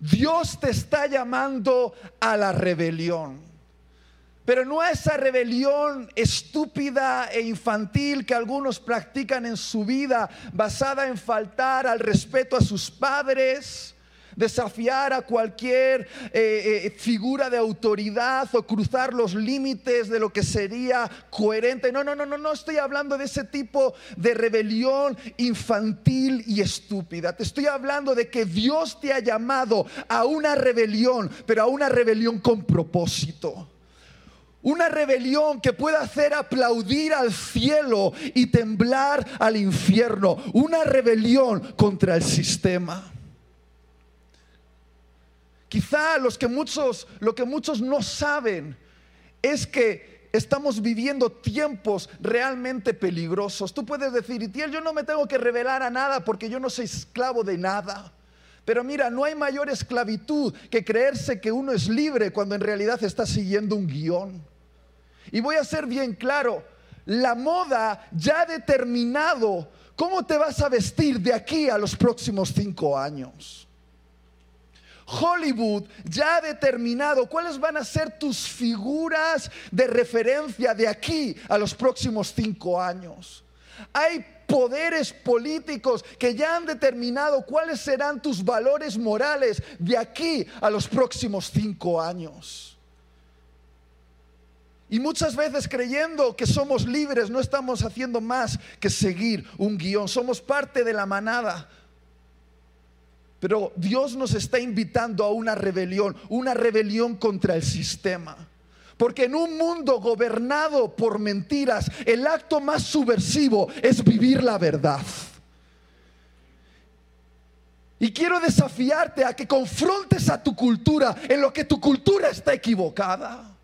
Dios te está llamando a la rebelión. Pero no a esa rebelión estúpida e infantil que algunos practican en su vida, basada en faltar al respeto a sus padres, desafiar a cualquier eh, eh, figura de autoridad o cruzar los límites de lo que sería coherente. No, no, no, no, no estoy hablando de ese tipo de rebelión infantil y estúpida. Te estoy hablando de que Dios te ha llamado a una rebelión, pero a una rebelión con propósito. Una rebelión que pueda hacer aplaudir al cielo y temblar al infierno. Una rebelión contra el sistema. Quizá los que muchos, lo que muchos no saben es que estamos viviendo tiempos realmente peligrosos. Tú puedes decir, Itiel, yo no me tengo que revelar a nada porque yo no soy esclavo de nada. Pero mira, no hay mayor esclavitud que creerse que uno es libre cuando en realidad está siguiendo un guion. Y voy a ser bien claro, la moda ya ha determinado cómo te vas a vestir de aquí a los próximos cinco años. Hollywood ya ha determinado cuáles van a ser tus figuras de referencia de aquí a los próximos cinco años. Hay poderes políticos que ya han determinado cuáles serán tus valores morales de aquí a los próximos cinco años. Y muchas veces creyendo que somos libres no estamos haciendo más que seguir un guion. Somos parte de la manada. Pero Dios nos está invitando a una rebelión, una rebelión contra el sistema. Porque en un mundo gobernado por mentiras, el acto más subversivo es vivir la verdad. Y quiero desafiarte a que confrontes a tu cultura en lo que tu cultura está equivocada.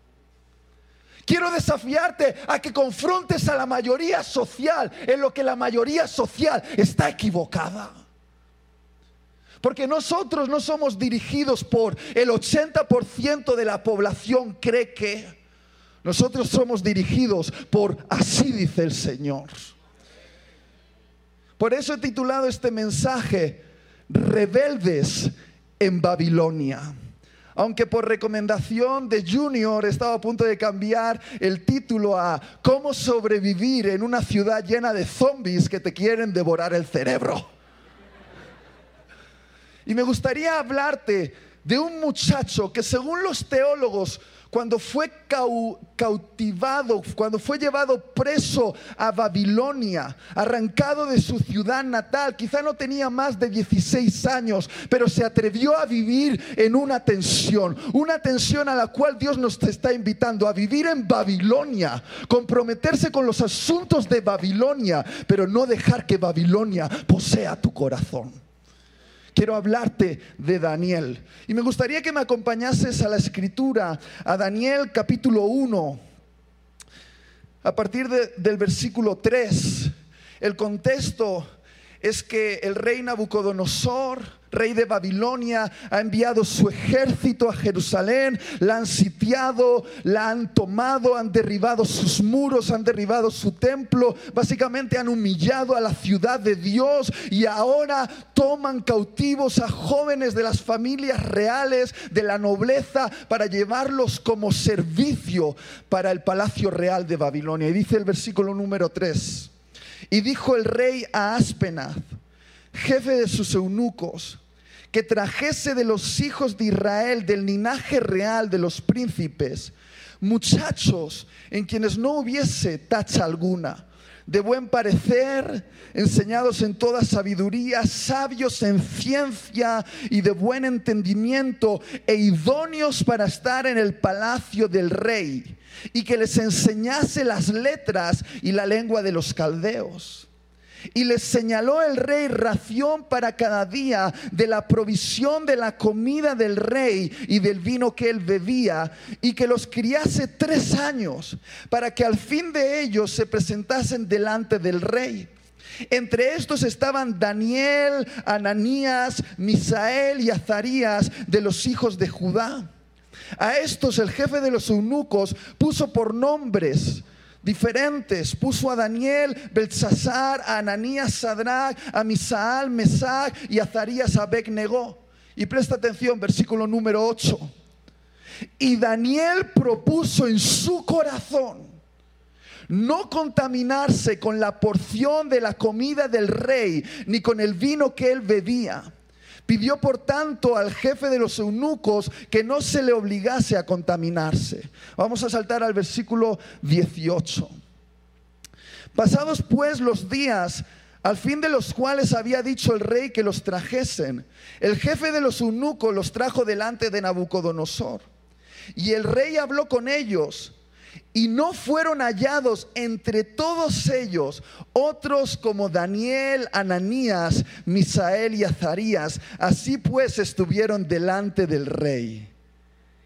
Quiero desafiarte a que confrontes a la mayoría social en lo que la mayoría social está equivocada. Porque nosotros no somos dirigidos por el 80% de la población cree que. Nosotros somos dirigidos por así dice el Señor. Por eso he titulado este mensaje Rebeldes en Babilonia. Aunque por recomendación de Junior estaba a punto de cambiar el título a Cómo sobrevivir en una ciudad llena de zombies que te quieren devorar el cerebro. Y me gustaría hablarte de un muchacho que según los teólogos, cuando fue cautivado, cuando fue llevado preso a Babilonia, arrancado de su ciudad natal, quizá no tenía más de 16 años, pero se atrevió a vivir en una tensión, una tensión a la cual Dios nos está invitando a vivir en Babilonia, comprometerse con los asuntos de Babilonia, pero no dejar que Babilonia posea tu corazón quiero hablarte de Daniel. Y me gustaría que me acompañases a la escritura, a Daniel capítulo 1, a partir del versículo 3. El contexto es que el rey Nabucodonosor rey de Babilonia, ha enviado su ejército a Jerusalén, la han sitiado, la han tomado, han derribado sus muros, han derribado su templo, básicamente han humillado a la ciudad de Dios y ahora toman cautivos a jóvenes de las familias reales, de la nobleza, para llevarlos como servicio para el palacio real de Babilonia. Y dice el versículo número 3, y dijo el rey a Aspenaz, jefe de sus eunucos, que trajese de los hijos de Israel, del linaje real de los príncipes, muchachos en quienes no hubiese tacha alguna, de buen parecer, enseñados en toda sabiduría, sabios en ciencia y de buen entendimiento, e idóneos para estar en el palacio del rey, y que les enseñase las letras y la lengua de los caldeos y les señaló el rey ración para cada día de la provisión de la comida del rey y del vino que él bebía, y que los criase tres años, para que al fin de ellos se presentasen delante del rey. Entre estos estaban Daniel, Ananías, Misael y Azarías de los hijos de Judá. A estos el jefe de los eunucos puso por nombres diferentes. Puso a Daniel, Belsasar, a Ananías, Sadrach, a Misaal, Mesac y a Zarías negó Y presta atención, versículo número 8. Y Daniel propuso en su corazón no contaminarse con la porción de la comida del rey, ni con el vino que él bebía. Pidió por tanto al jefe de los eunucos que no se le obligase a contaminarse. Vamos a saltar al versículo 18. Pasados pues los días, al fin de los cuales había dicho el rey que los trajesen, el jefe de los eunucos los trajo delante de Nabucodonosor. Y el rey habló con ellos y no fueron hallados entre todos ellos otros como Daniel, Ananías, Misael y Azarías. Así pues estuvieron delante del rey.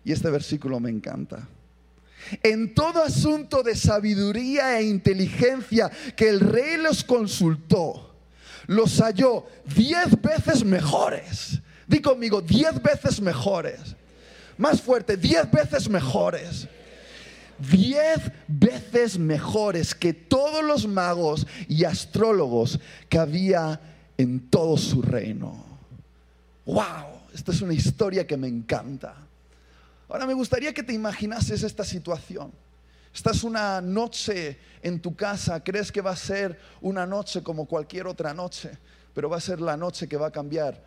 Y este versículo me encanta. En todo asunto de sabiduría e inteligencia que el rey los consultó, los halló diez veces mejores. Di conmigo, diez veces mejores. Más fuerte, diez veces mejores diez veces mejores que todos los magos y astrólogos que había en todo su reino. ¡Wow! Esta es una historia que me encanta. Ahora me gustaría que te imaginases esta situación. Estás una noche en tu casa, crees que va a ser una noche como cualquier otra noche, pero va a ser la noche que va a cambiar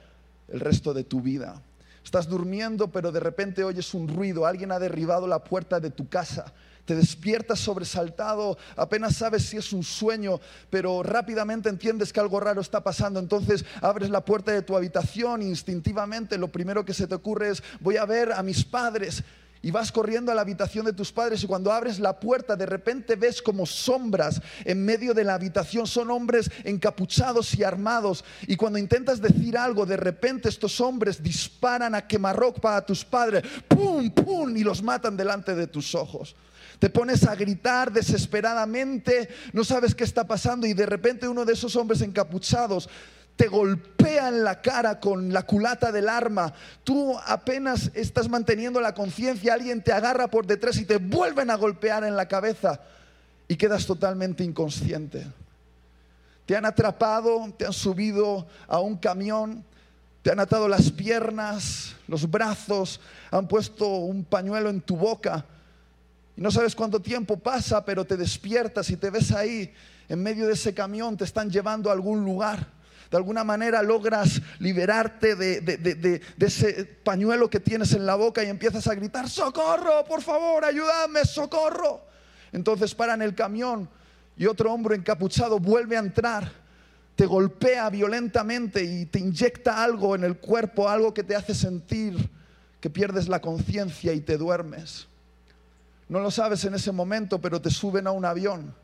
el resto de tu vida. Estás durmiendo, pero de repente oyes un ruido, alguien ha derribado la puerta de tu casa. Te despiertas sobresaltado, apenas sabes si es un sueño, pero rápidamente entiendes que algo raro está pasando. Entonces abres la puerta de tu habitación instintivamente lo primero que se te ocurre es voy a ver a mis padres y vas corriendo a la habitación de tus padres y cuando abres la puerta de repente ves como sombras en medio de la habitación. Son hombres encapuchados y armados y cuando intentas decir algo de repente estos hombres disparan a quemarrock para tus padres. ¡Pum! ¡Pum! Y los matan delante de tus ojos. Te pones a gritar desesperadamente, no sabes qué está pasando y de repente uno de esos hombres encapuchados te golpea en la cara con la culata del arma, tú apenas estás manteniendo la conciencia, alguien te agarra por detrás y te vuelven a golpear en la cabeza y quedas totalmente inconsciente. Te han atrapado, te han subido a un camión, te han atado las piernas, los brazos, han puesto un pañuelo en tu boca. Y no sabes cuánto tiempo pasa, pero te despiertas y te ves ahí en medio de ese camión, te están llevando a algún lugar de alguna manera logras liberarte de, ese pañuelo que tienes en la boca y empiezas a gritar, socorro, por favor, ayúdame, socorro. Entonces paran el camión y otro hombre encapuchado vuelve a entrar, te golpea violentamente y te inyecta algo en el cuerpo, algo que te hace sentir que pierdes la conciencia y te duermes. No lo sabes en ese momento, pero te suben a un avión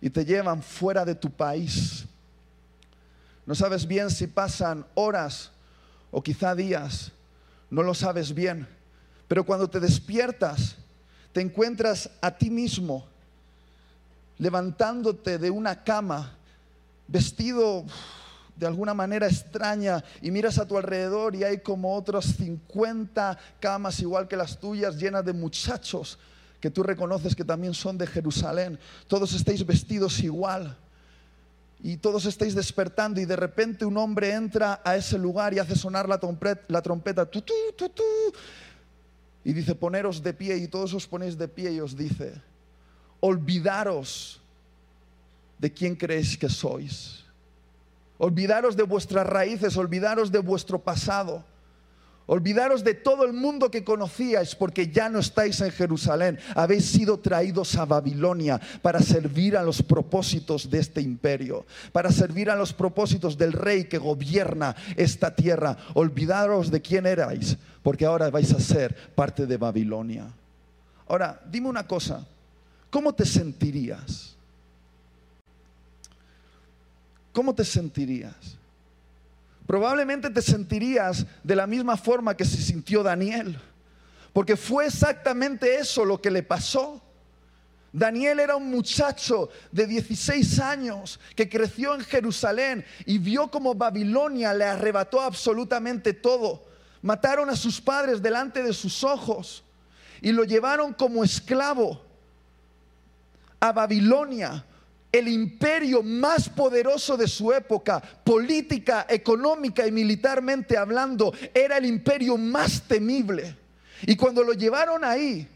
y te llevan fuera de tu país no sabes bien si pasan horas o quizá días. No lo sabes bien. Pero cuando te despiertas, te encuentras a ti mismo levantándote de una cama, vestido de alguna manera extraña y miras a tu alrededor y hay como otras 50 camas igual que las tuyas llenas de muchachos que tú reconoces que también son de Jerusalén. Todos estáis vestidos igual y todos estáis despertando y de repente un hombre entra a ese lugar y hace sonar la trompeta, la trompeta y dice, poneros de pie y todos os ponéis de pie y os dice, olvidaros de quién creéis que sois, olvidaros de vuestras raíces, olvidaros de vuestro pasado Olvidaros de todo el mundo que conocíais porque ya no estáis en Jerusalén. Habéis sido traídos a Babilonia para servir a los propósitos de este imperio, para servir a los propósitos del rey que gobierna esta tierra. Olvidaros de quién erais porque ahora vais a ser parte de Babilonia. Ahora, dime una cosa, ¿cómo te sentirías? ¿Cómo te sentirías? Probablemente te sentirías de la misma forma que se sintió Daniel. Porque fue exactamente eso lo que le pasó. Daniel era un muchacho de 16 años que creció en Jerusalén y vio como Babilonia le arrebató absolutamente todo. Mataron a sus padres delante de sus ojos y lo llevaron como esclavo a Babilonia el imperio más poderoso de su época, política, económica y militarmente hablando, era el imperio más temible. Y cuando lo llevaron ahí,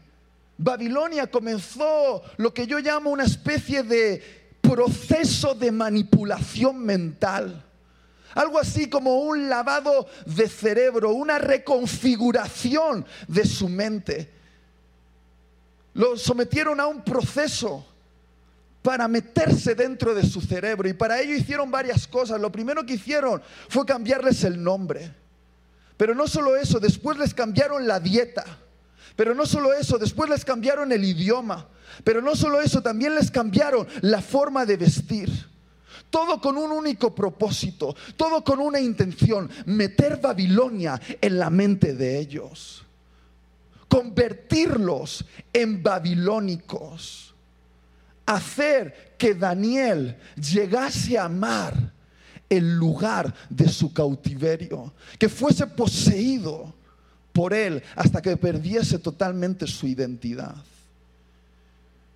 Babilonia comenzó lo que yo llamo una especie de proceso de manipulación mental. Algo así como un lavado de cerebro, una reconfiguración de su mente. Lo sometieron a un proceso para meterse dentro de su cerebro y para ello hicieron varias cosas. Lo primero que hicieron fue cambiarles el nombre. Pero no solo eso, después les cambiaron la dieta. Pero no solo eso, después les cambiaron el idioma. Pero no solo eso, también les cambiaron la forma de vestir. Todo con un único propósito, todo con una intención, meter Babilonia en la mente de ellos. Convertirlos en babilónicos. Hacer que Daniel llegase a amar el lugar de su cautiverio, que fuese poseído por él hasta que perdiese totalmente su identidad.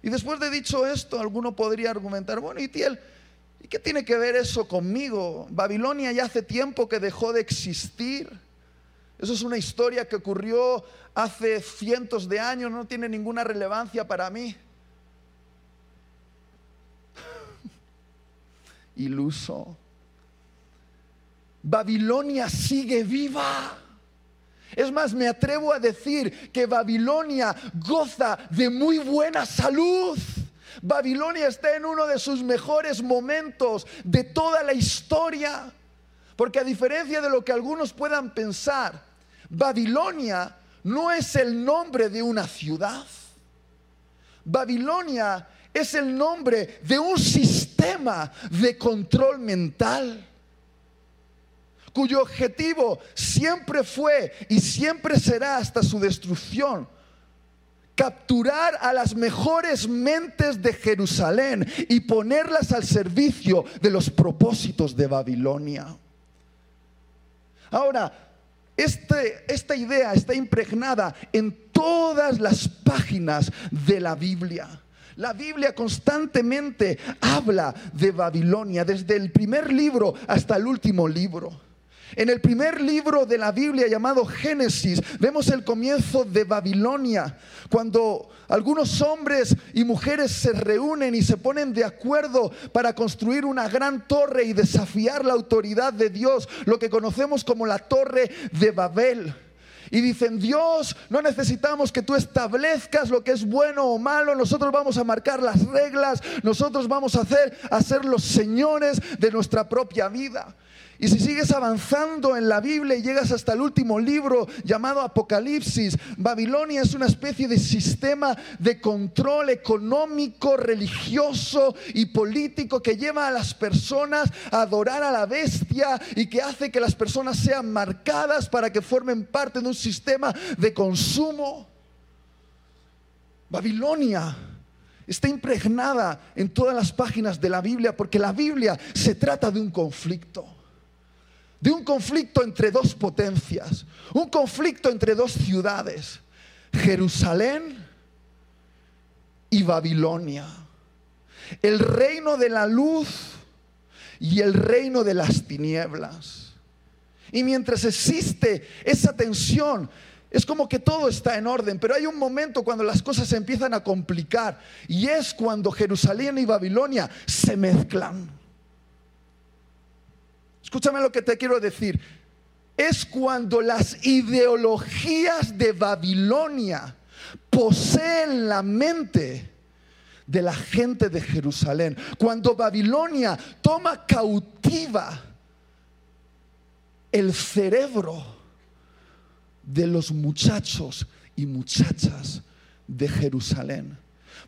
Y después de dicho esto, alguno podría argumentar, bueno, y ¿y qué tiene que ver eso conmigo? Babilonia ya hace tiempo que dejó de existir. Eso es una historia que ocurrió hace cientos de años, no tiene ninguna relevancia para mí. Iluso. Babilonia sigue viva. Es más, me atrevo a decir que Babilonia goza de muy buena salud. Babilonia está en uno de sus mejores momentos de toda la historia. Porque a diferencia de lo que algunos puedan pensar, Babilonia no es el nombre de una ciudad. Babilonia es el nombre de un sistema de control mental cuyo objetivo siempre fue y siempre será hasta su destrucción capturar a las mejores mentes de Jerusalén y ponerlas al servicio de los propósitos de Babilonia. Ahora, este, esta idea está impregnada en todas las páginas de la Biblia. La Biblia constantemente habla de Babilonia, desde el primer libro hasta el último libro. En el primer libro de la Biblia llamado Génesis vemos el comienzo de Babilonia, cuando algunos hombres y mujeres se reúnen y se ponen de acuerdo para construir una gran torre y desafiar la autoridad de Dios, lo que conocemos como la torre de Babel. Y dicen, Dios, no necesitamos que tú establezcas lo que es bueno o malo, nosotros vamos a marcar las reglas, nosotros vamos a hacer, a ser los señores de nuestra propia vida. Y si sigues avanzando en la Biblia y llegas hasta el último libro llamado Apocalipsis, Babilonia es una especie de sistema de control económico, religioso y político que lleva a las personas a adorar a la bestia y que hace que las personas sean marcadas para que formen parte de un sistema de consumo. Babilonia está impregnada en todas las páginas de la Biblia porque la Biblia se trata de un conflicto de un conflicto entre dos potencias, un conflicto entre dos ciudades, Jerusalén y Babilonia, el reino de la luz y el reino de las tinieblas. Y mientras existe esa tensión, es como que todo está en orden, pero hay un momento cuando las cosas se empiezan a complicar y es cuando Jerusalén y Babilonia se mezclan. Escúchame lo que te quiero decir. Es cuando las ideologías de Babilonia poseen la mente de la gente de Jerusalén. Cuando Babilonia toma cautiva el cerebro de los muchachos y muchachas de Jerusalén.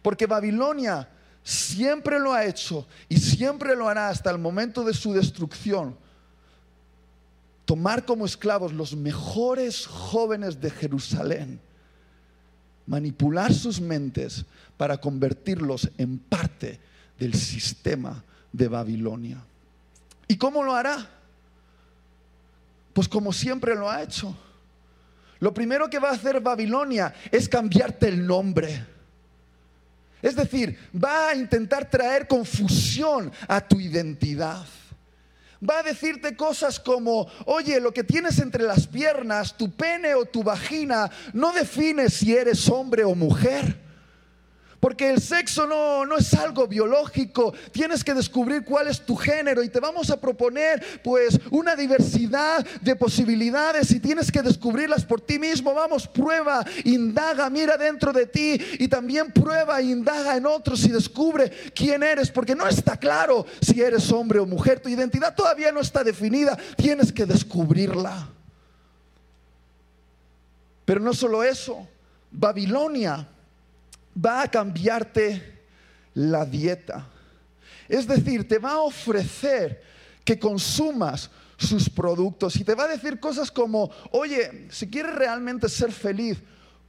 Porque Babilonia siempre lo ha hecho y siempre lo hará hasta el momento de su destrucción tomar como esclavos los mejores jóvenes de Jerusalén, manipular sus mentes para convertirlos en parte del sistema de Babilonia. ¿Y cómo lo hará? Pues como siempre lo ha hecho. Lo primero que va a hacer Babilonia es cambiarte el nombre. Es decir, va a intentar traer confusión a tu identidad. Va a decirte cosas como, oye, lo que tienes entre las piernas, tu pene o tu vagina, no define si eres hombre o mujer. Porque el sexo no, no, es algo biológico. Tienes que descubrir cuál es tu género y te vamos a proponer pues una diversidad de posibilidades y tienes que descubrirlas por ti mismo. Vamos, prueba, indaga, mira dentro de ti y también prueba indaga en otros y descubre quién eres. Porque no está claro si eres hombre o mujer. Tu identidad todavía no está definida. Tienes que descubrirla. Pero no solo eso. Babilonia va a cambiarte la dieta. Es decir, te va a ofrecer que consumas sus productos y te va a decir cosas como, oye, si quieres realmente ser feliz,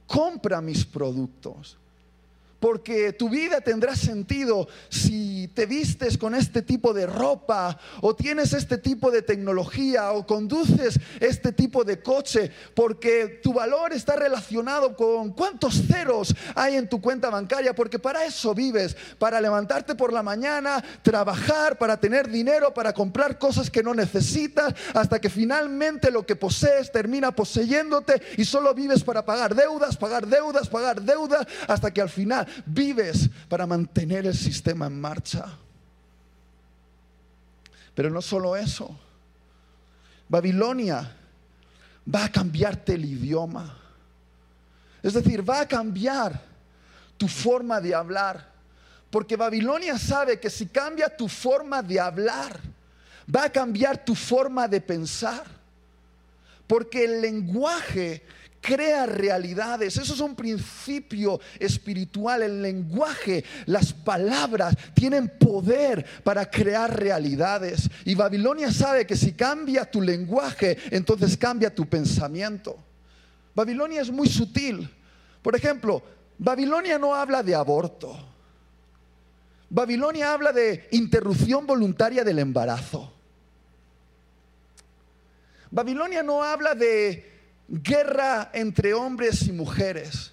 compra mis productos porque tu vida tendrá sentido si te vistes con este tipo de ropa o tienes este tipo de tecnología o conduces este tipo de coche, porque tu valor está relacionado con cuántos ceros hay en tu cuenta bancaria, porque para eso vives, para levantarte por la mañana, trabajar, para tener dinero, para comprar cosas que no necesitas, hasta que finalmente lo que posees termina poseyéndote y solo vives para pagar deudas, pagar deudas, pagar deudas, hasta que al final vives para mantener el sistema en marcha. Pero no solo eso. Babilonia va a cambiarte el idioma. Es decir, va a cambiar tu forma de hablar. Porque Babilonia sabe que si cambia tu forma de hablar, va a cambiar tu forma de pensar. Porque el lenguaje crea realidades. Eso es un principio espiritual. El lenguaje, las palabras tienen poder para crear realidades. Y Babilonia sabe que si cambia tu lenguaje, entonces cambia tu pensamiento. Babilonia es muy sutil. Por ejemplo, Babilonia no habla de aborto. Babilonia habla de interrupción voluntaria del embarazo. Babilonia no habla de guerra entre hombres y mujeres.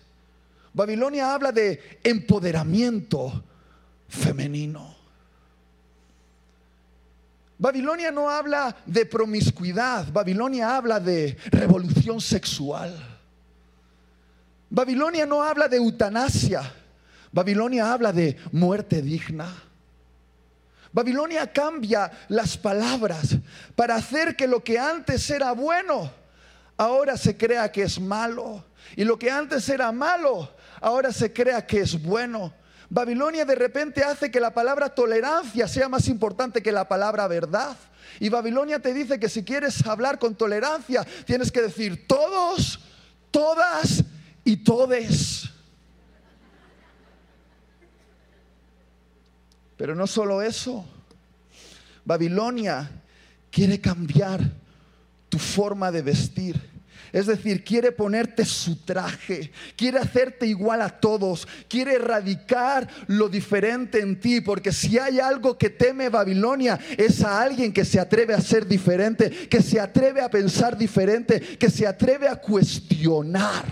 Babilonia habla de empoderamiento femenino. Babilonia no habla de promiscuidad, Babilonia habla de revolución sexual. Babilonia no habla de eutanasia, Babilonia habla de muerte digna. Babilonia cambia las palabras para hacer que lo que antes era bueno ahora se crea que es malo. Y lo que antes era malo, ahora se crea que es bueno. Babilonia de repente hace que la palabra tolerancia sea más importante que la palabra verdad. Y Babilonia te dice que si quieres hablar con tolerancia, tienes que decir todos, todas y todes. Pero no solo eso. Babilonia quiere cambiar tu forma de vestir. Es decir, quiere ponerte su traje, quiere hacerte igual a todos, quiere erradicar lo diferente en ti, porque si hay algo que teme Babilonia es a alguien que se atreve a ser diferente, que se atreve a pensar diferente, que se atreve a cuestionar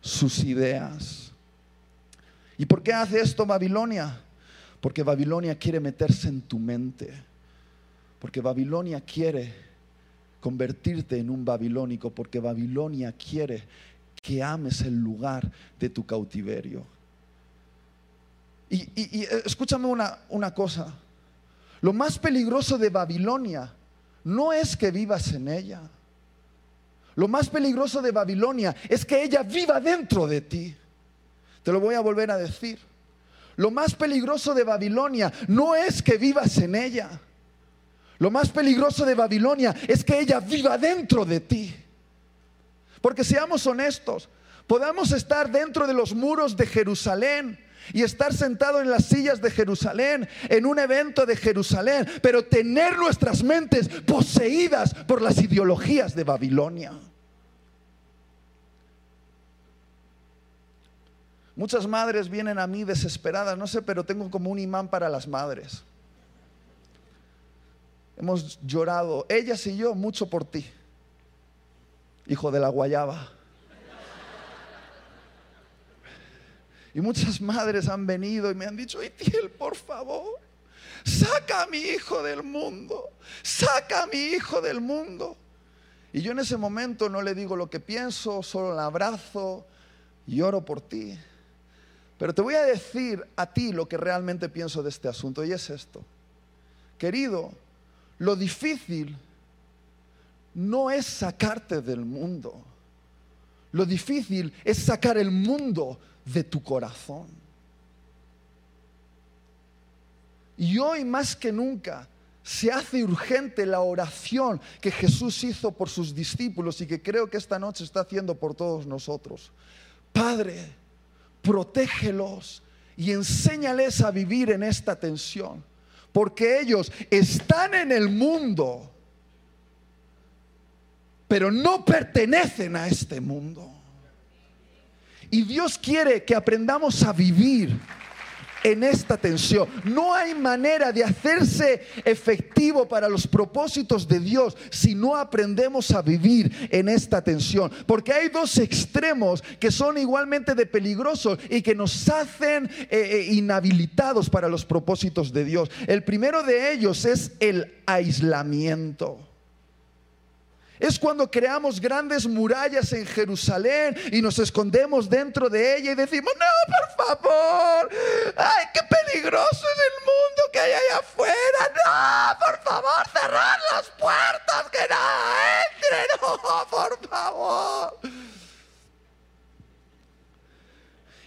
sus ideas. ¿Y por qué hace esto Babilonia? Porque Babilonia quiere meterse en tu mente, porque Babilonia quiere convertirte en un babilónico porque Babilonia quiere que ames el lugar de tu cautiverio. Y, eh, escúchame una, una cosa, lo más peligroso de Babilonia no es que vivas en ella. Lo más peligroso de Babilonia es que ella viva dentro de ti. Te lo voy a volver a decir. Lo más peligroso de Babilonia no es que vivas en ella. Lo más peligroso de Babilonia es que ella viva dentro de ti. Porque seamos honestos, podamos estar dentro de los muros de Jerusalén y estar sentado en las sillas de Jerusalén, en un evento de Jerusalén, pero tener nuestras mentes poseídas por las ideologías de Babilonia. Muchas madres vienen a mí desesperadas, no sé, pero tengo como un imán para las madres. Hemos llorado, ellas y yo, mucho por ti, hijo de la guayaba. Y muchas madres han venido y me han dicho, Itiel, por favor, saca a mi hijo del mundo, saca a mi hijo del mundo. Y yo en ese momento no le digo lo que pienso, solo la abrazo y oro por ti. Pero te voy a decir a ti lo que realmente pienso de este asunto y es esto. Querido, lo difícil no es sacarte del mundo. Lo difícil es sacar el mundo de tu corazón. Y hoy más que nunca se hace urgente la oración que Jesús hizo por sus discípulos y que creo que esta noche está haciendo por todos nosotros. Padre, protégelos y enséñales a vivir en esta tensión, porque ellos están en el mundo, pero no pertenecen a este mundo. Y Dios quiere que aprendamos a vivir en esta tensión. No hay manera de hacerse efectivo para los propósitos de Dios si no aprendemos a vivir en esta tensión. Porque hay dos extremos que son igualmente de peligrosos y que nos hacen eh, eh, inhabilitados para los propósitos de Dios. El primero de ellos es el aislamiento. Es cuando creamos grandes murallas en Jerusalén y nos escondemos dentro de ella y decimos, no, por favor, ay, qué peligroso es el mundo que hay allá afuera, no, por favor, cerrar las puertas, que nada entre, no, por favor.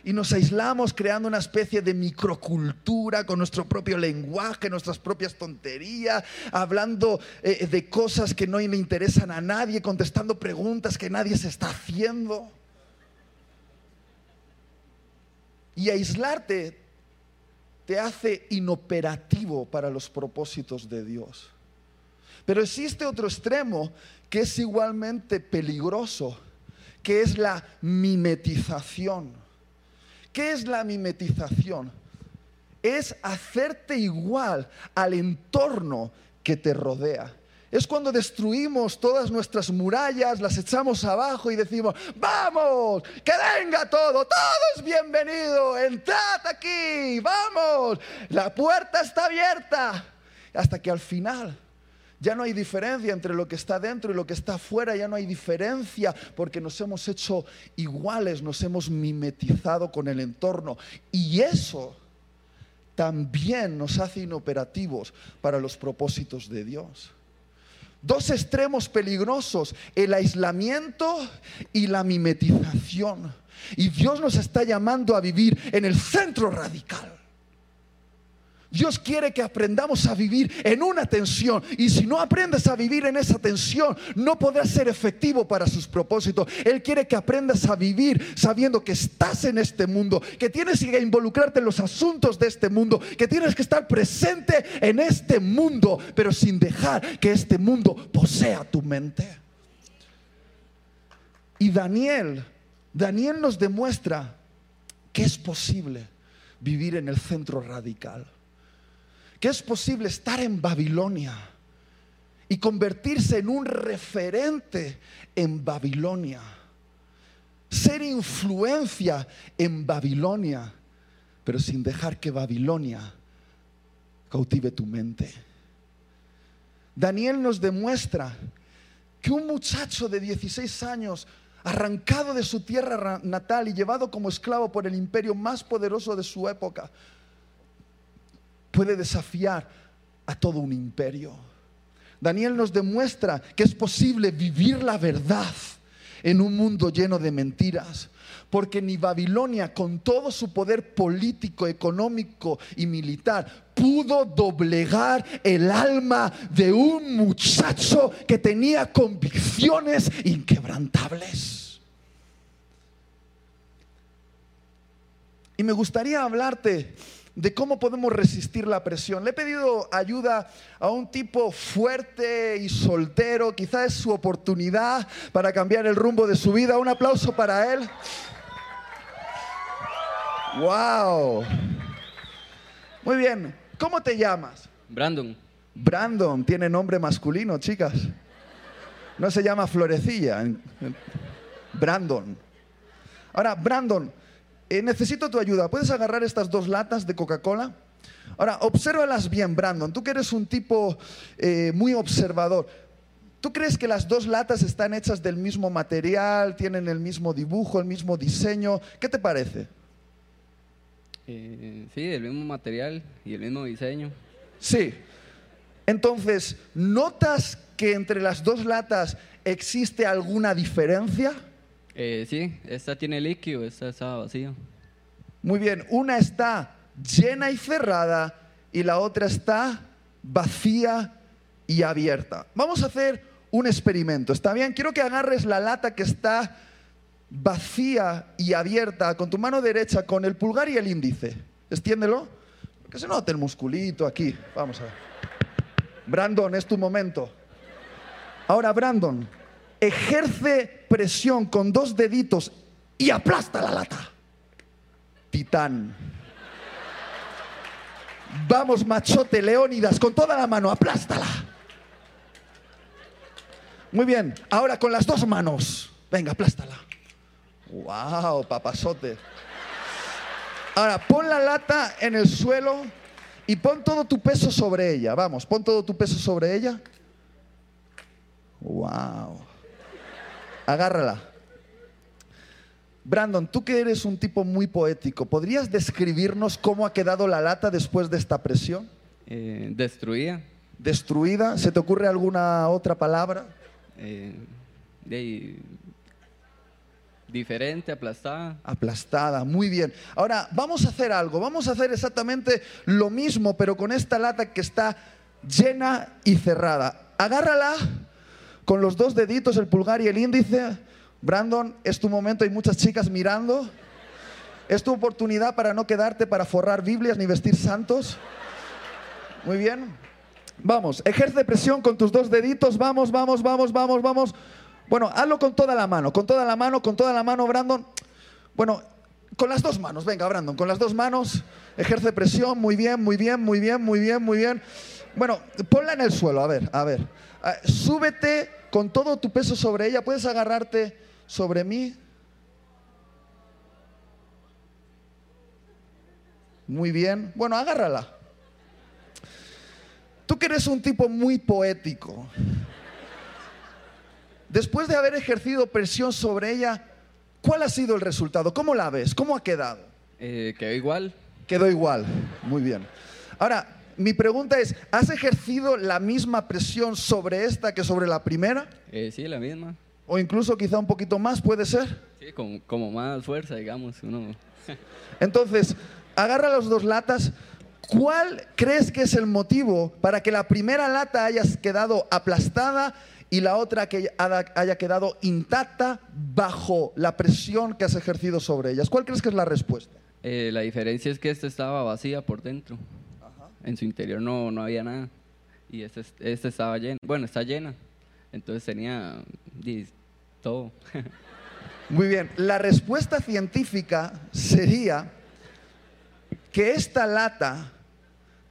Y nos aislamos creando una especie de microcultura con nuestro propio lenguaje, nuestras propias tonterías, hablando eh, de cosas que no le interesan a nadie, contestando preguntas que nadie se está haciendo. Y aislarte te hace inoperativo para los propósitos de Dios. Pero existe otro extremo que es igualmente peligroso, que es la mimetización. ¿Qué es la mimetización? Es hacerte igual al entorno que te rodea. Es cuando destruimos todas nuestras murallas, las echamos abajo y decimos, vamos, que venga todo, todo es bienvenido, entrad aquí, vamos, la puerta está abierta. Hasta que al final ya no hay diferencia entre lo que está dentro y lo que está afuera, ya no hay diferencia porque nos hemos hecho iguales, nos hemos mimetizado con el entorno. Y eso también nos hace inoperativos para los propósitos de Dios. Dos extremos peligrosos, el aislamiento y la mimetización. Y Dios nos está llamando a vivir en el centro radical. Dios quiere que aprendamos a vivir en una tensión. Y si no aprendes a vivir en esa tensión, no podrás ser efectivo para sus propósitos. Él quiere que aprendas a vivir sabiendo que estás en este mundo, que tienes que involucrarte en los asuntos de este mundo, que tienes que estar presente en este mundo, pero sin dejar que este mundo posea tu mente. Y Daniel, Daniel nos demuestra que es posible vivir en el centro radical que es posible estar en Babilonia y convertirse en un referente en Babilonia, ser influencia en Babilonia, pero sin dejar que Babilonia cautive tu mente. Daniel nos demuestra que un muchacho de 16 años, arrancado de su tierra natal y llevado como esclavo por el imperio más poderoso de su época, puede desafiar a todo un imperio. Daniel nos demuestra que es posible vivir la verdad en un mundo lleno de mentiras. Porque ni Babilonia, con todo su poder político, económico y militar, pudo doblegar el alma de un muchacho que tenía convicciones inquebrantables. Y me gustaría hablarte de cómo podemos resistir la presión. Le he pedido ayuda a un tipo fuerte y soltero, quizá es su oportunidad para cambiar el rumbo de su vida. Un aplauso para él. Wow. Muy bien. ¿Cómo te llamas? Brandon. Brandon tiene nombre masculino, chicas. No se llama Florecilla. Brandon. Ahora, Brandon, eh, necesito tu ayuda. ¿Puedes agarrar estas dos latas de Coca-Cola? Ahora, obsérvalas bien, Brandon. Tú que eres un tipo eh, muy observador. ¿Tú crees que las dos latas están hechas del mismo material, tienen el mismo dibujo, el mismo diseño? ¿Qué te parece? Eh, sí, el mismo material y el mismo diseño. Sí. Entonces, ¿notas que entre las dos latas existe alguna diferencia? Eh, sí, esta tiene líquido, esta está vacía. Muy bien, una está llena y cerrada y la otra está vacía y abierta. Vamos a hacer un experimento, ¿está bien? Quiero que agarres la lata que está vacía y abierta con tu mano derecha, con el pulgar y el índice. Extiéndelo, que se note el musculito aquí. Vamos a ver. Brandon, es tu momento. Ahora, Brandon, ejerce presión con dos deditos y aplasta la lata. Titán. Vamos, machote, Leónidas, con toda la mano, aplástala. Muy bien, ahora con las dos manos. Venga, aplástala. Wow, papazote. Ahora, pon la lata en el suelo y pon todo tu peso sobre ella. Vamos, pon todo tu peso sobre ella. Wow. Agárrala. Brandon, tú que eres un tipo muy poético, ¿podrías describirnos cómo ha quedado la lata después de esta presión? Eh, destruida. ¿Destruida? ¿Se te ocurre alguna otra palabra? eh, de- diferente, aplastada. Aplastada, muy bien. Ahora, vamos a hacer algo, vamos a hacer exactamente lo mismo, pero con esta lata que está llena y cerrada. Agárrala con los dos deditos, el pulgar y el índice. Brandon, es tu momento, hay muchas chicas mirando. Es tu oportunidad para no quedarte para forrar Biblias ni vestir santos. Muy bien. Vamos, ejerce presión con tus dos deditos. Vamos, vamos, vamos, vamos, vamos. Bueno, hazlo con toda la mano, con toda la mano, con toda la mano, Brandon. Bueno, con las dos manos, venga, Brandon, con las dos manos. Ejerce presión, muy bien, muy bien, muy bien, muy bien, muy bien. Bueno, ponla en el suelo, a ver, a ver. Ah, súbete con todo tu peso sobre ella. ¿Puedes agarrarte sobre mí? Muy bien. Bueno, agárrala. Tú que eres un tipo muy poético. Después de haber ejercido presión sobre ella, ¿cuál ha sido el resultado? ¿Cómo la ves? ¿Cómo ha quedado? Eh, quedó igual. Quedó igual. Muy bien. Ahora, mi pregunta es, ¿has ejercido la misma presión sobre esta que sobre la primera? Eh, sí, la misma. O incluso quizá un poquito más, puede ser. Sí, como más fuerza, digamos. Uno, Entonces, agarra las dos latas. ¿Cuál crees que es el motivo para que la primera lata haya quedado aplastada y la otra que haya quedado intacta bajo la presión que has ejercido sobre ellas? ¿Cuál crees que es la respuesta? Eh, la diferencia es que esta estaba vacía por dentro. En su interior no, no había nada. Y esta este estaba llena. Bueno, está llena. Entonces tenía todo. Muy bien, la respuesta científica sería que esta lata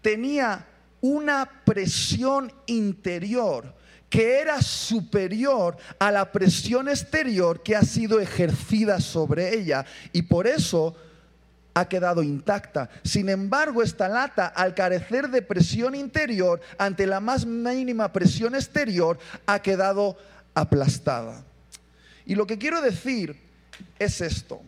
tenía una presión interior que era superior a la presión exterior que ha sido ejercida sobre ella y por eso ha quedado intacta. Sin embargo, esta lata, al carecer de presión interior, ante la más mínima presión exterior, ha quedado aplastada. Y lo que quiero decir es esto,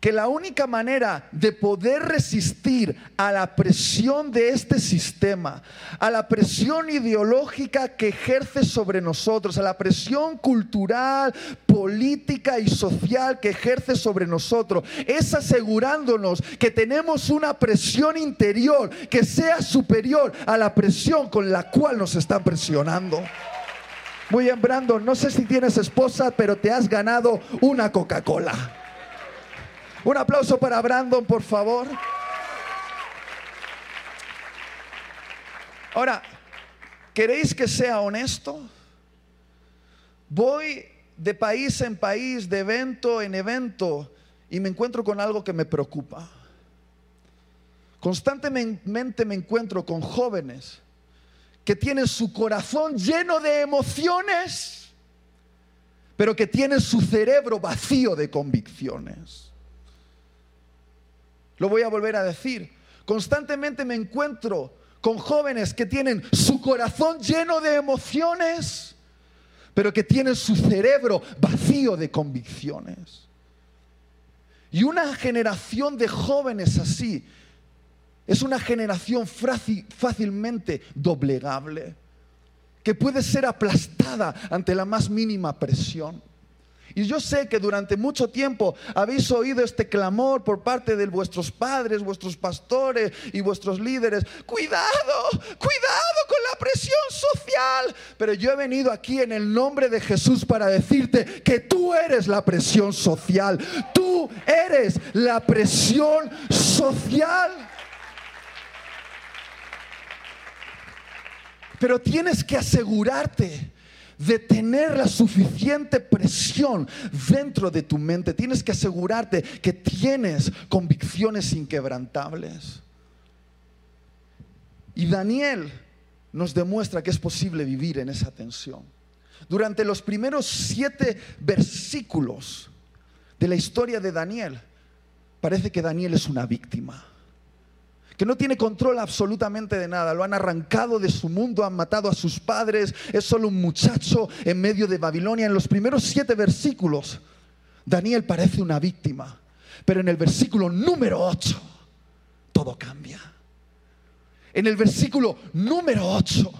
que la única manera de poder resistir a la presión de este sistema, a la presión ideológica que ejerce sobre nosotros, a la presión cultural, política y social que ejerce sobre nosotros, es asegurándonos que tenemos una presión interior que sea superior a la presión con la cual nos están presionando. Muy bien, Brandon, no sé si tienes esposa, pero te has ganado una Coca-Cola. Un aplauso para Brandon, por favor. Ahora, ¿queréis que sea honesto? Voy de país en país, de evento en evento, y me encuentro con algo que me preocupa. Constantemente me encuentro con jóvenes que tienen su corazón lleno de emociones, pero que tienen su cerebro vacío de convicciones. Lo voy a volver a decir. Constantemente me encuentro con jóvenes que tienen su corazón lleno de emociones, pero que tienen su cerebro vacío de convicciones. Y una generación de jóvenes así es una generación fácilmente doblegable, que puede ser aplastada ante la más mínima presión. Y yo sé que durante mucho tiempo habéis oído este clamor por parte de vuestros padres, vuestros pastores y vuestros líderes. Cuidado, cuidado con la presión social. Pero yo he venido aquí en el nombre de Jesús para decirte que tú eres la presión social. Tú eres la presión social. Pero tienes que asegurarte de tener la suficiente presión dentro de tu mente. Tienes que asegurarte que tienes convicciones inquebrantables. Y Daniel nos demuestra que es posible vivir en esa tensión. Durante los primeros siete versículos de la historia de Daniel, parece que Daniel es una víctima que no tiene control absolutamente de nada. Lo han arrancado de su mundo, han matado a sus padres, es solo un muchacho en medio de Babilonia. En los primeros siete versículos, Daniel parece una víctima, pero en el versículo número 8, todo cambia. En el versículo número 8,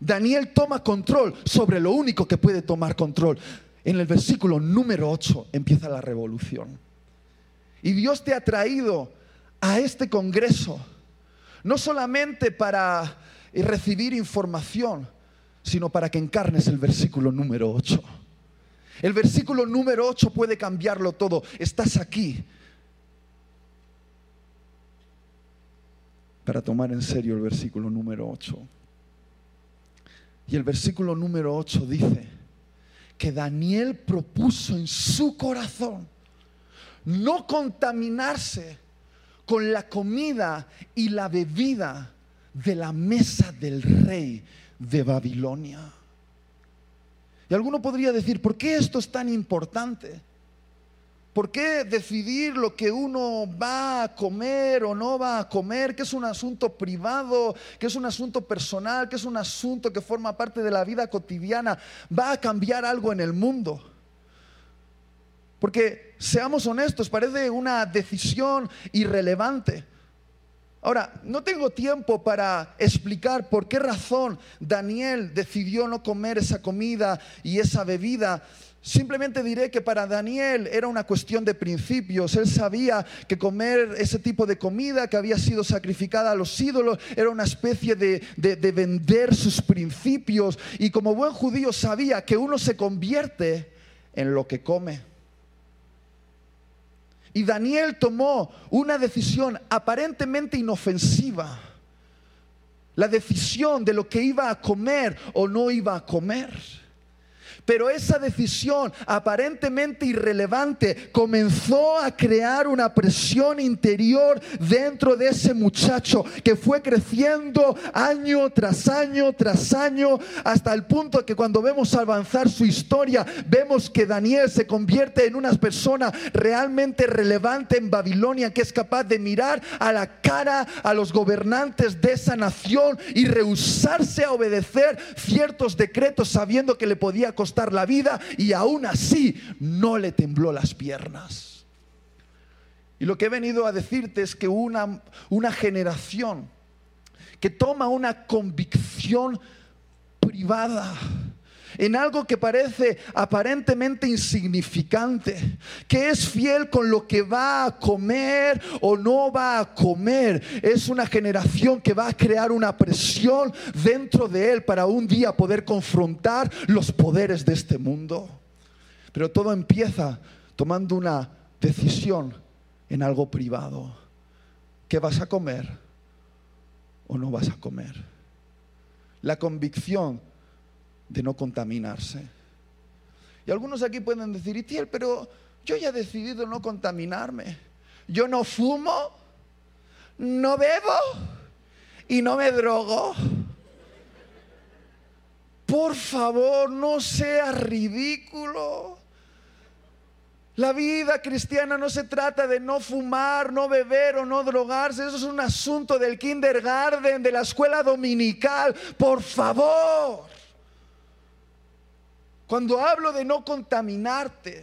Daniel toma control sobre lo único que puede tomar control. En el versículo número 8 empieza la revolución. Y Dios te ha traído a este congreso no solamente para recibir información, sino para que encarnes el versículo número 8. El versículo número 8 puede cambiarlo todo. Estás aquí para tomar en serio el versículo número 8. Y el versículo número 8 dice que Daniel propuso en su corazón no contaminarse con la comida y la bebida de la mesa del rey de Babilonia. Y alguno podría decir, ¿por qué esto es tan importante? ¿Por qué decidir lo que uno va a comer o no va a comer? Que es un asunto privado, que es un asunto personal, que es un asunto que forma parte de la vida cotidiana. ¿Va a cambiar algo en el mundo? Porque, seamos honestos, parece una decisión irrelevante. Ahora, no tengo tiempo para explicar por qué razón Daniel decidió no comer esa comida y esa bebida. Simplemente diré que para Daniel era una cuestión de principios. Él sabía que comer ese tipo de comida que había sido sacrificada a los ídolos era una especie de, de vender sus principios. Y como buen judío sabía que uno se convierte en lo que come. Y Daniel tomó una decisión aparentemente inofensiva. La decisión de lo que iba a comer o no iba a comer. Pero esa decisión aparentemente irrelevante comenzó a crear una presión interior dentro de ese muchacho que fue creciendo año tras año tras año hasta el punto que cuando vemos avanzar su historia vemos que Daniel se convierte en una persona realmente relevante en Babilonia que es capaz de mirar a la cara a los gobernantes de esa nación y rehusarse a obedecer ciertos decretos sabiendo que le podía costar la vida y aún así no le tembló las piernas. Y lo que he venido a decirte es que una, una generación que toma una convicción privada, en algo que parece aparentemente insignificante, que es fiel con lo que va a comer o no va a comer. Es una generación que va a crear una presión dentro de él para un día poder confrontar los poderes de este mundo. Pero todo empieza tomando una decisión en algo privado. ¿Qué vas a comer o no vas a comer? La convicción de no contaminarse. Y algunos aquí pueden decir, Itiel, pero yo ya he decidido no contaminarme. Yo no fumo, no bebo y no me drogo. Por favor, no sea ridículo. La vida cristiana no se trata de no fumar, no beber o no drogarse. Eso es un asunto del kindergarten, de la escuela dominical. Por favor. Cuando hablo de no contaminarte,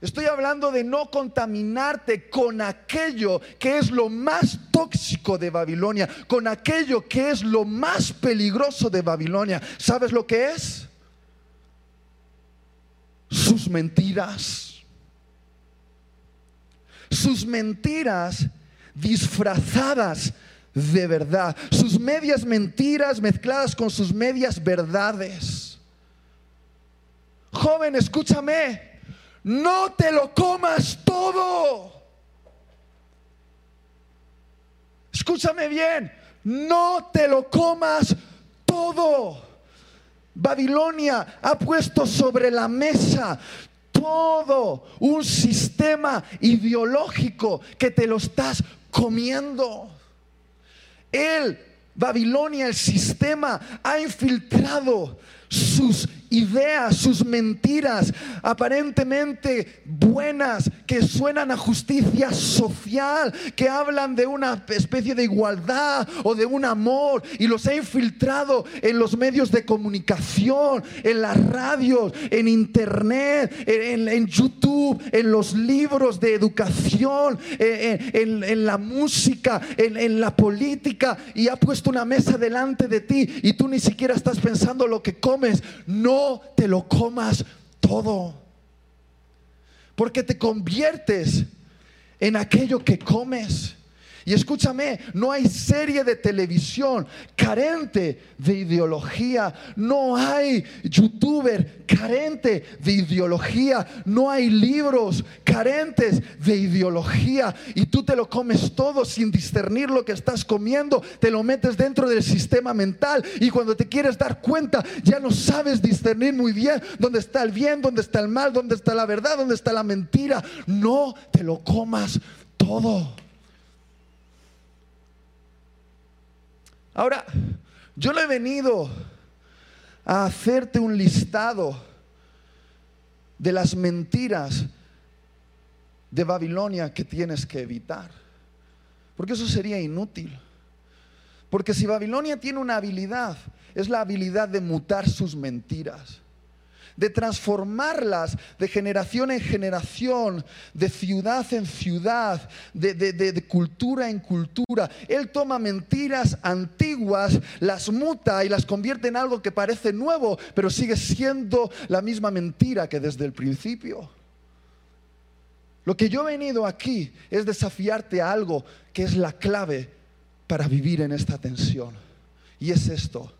estoy hablando de no contaminarte con aquello que es lo más tóxico de Babilonia, con aquello que es lo más peligroso de Babilonia. ¿Sabes lo que es? Sus mentiras sus mentiras disfrazadas de verdad, sus medias mentiras mezcladas con sus medias verdades. Joven, escúchame, no te lo comas todo. Escúchame bien, no te lo comas todo. Babilonia ha puesto sobre la mesa todo un sistema ideológico que te lo estás comiendo. Él, Babilonia, el sistema, ha infiltrado sus ideas, sus mentiras aparentemente buenas, que suenan a justicia social, que hablan de una especie de igualdad o de un amor, y los ha infiltrado en los medios de comunicación, en las radios, en internet, en, YouTube, en los libros de educación, en, en la música, en la política, y ha puesto una mesa delante de ti y tú ni siquiera estás pensando lo que comes. No te lo comas todo. Porque te conviertes en aquello que comes. Y escúchame, no hay serie de televisión carente de ideología, no hay youtuber carente de ideología, no hay libros carentes de ideología y tú te lo comes todo sin discernir lo que estás comiendo, te lo metes dentro del sistema mental y cuando te quieres dar cuenta ya no sabes discernir muy bien dónde está el bien, dónde está el mal, dónde está la verdad, dónde está la mentira. No te lo comas todo. Ahora, yo no he venido a hacerte un listado de las mentiras de Babilonia que tienes que evitar, porque eso sería inútil. Porque si Babilonia tiene una habilidad, es la habilidad de mutar sus mentiras de transformarlas de generación en generación, de ciudad en ciudad, de, cultura en cultura. Él toma mentiras antiguas, las muta y las convierte en algo que parece nuevo, pero sigue siendo la misma mentira que desde el principio. Lo que yo he venido aquí es desafiarte a algo que es la clave para vivir en esta tensión. Y es esto,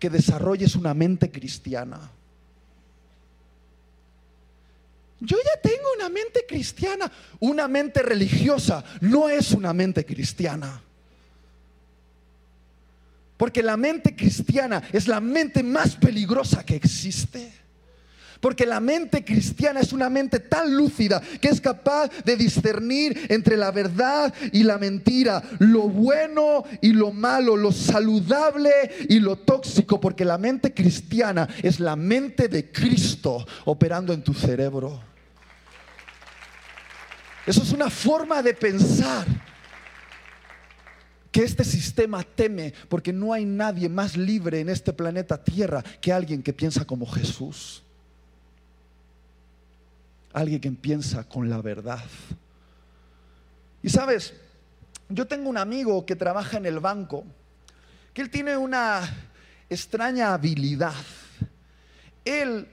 que desarrolles una mente cristiana. Yo ya tengo una mente cristiana. Una mente religiosa no es una mente cristiana. Porque la mente cristiana es la mente más peligrosa que existe. Porque la mente cristiana es una mente tan lúcida que es capaz de discernir entre la verdad y la mentira, lo bueno y lo malo, lo saludable y lo tóxico. Porque la mente cristiana es la mente de Cristo operando en tu cerebro. Eso es una forma de pensar que este sistema teme porque no hay nadie más libre en este planeta Tierra que alguien que piensa como Jesús. Alguien que piensa con la verdad. Y sabes, yo tengo un amigo que trabaja en el banco, que él tiene una extraña habilidad. Él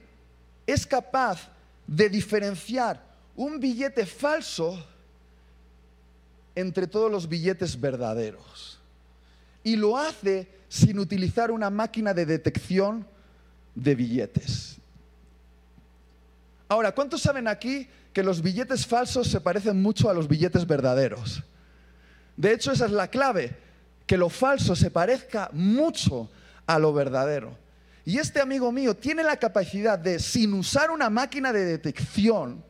es capaz de diferenciar un billete falso entre todos los billetes verdaderos. Y lo hace sin utilizar una máquina de detección de billetes. Ahora, ¿cuántos saben aquí que los billetes falsos se parecen mucho a los billetes verdaderos? De hecho, esa es la clave, que lo falso se parezca mucho a lo verdadero. Y este amigo mío tiene la capacidad de, sin usar una máquina de detección,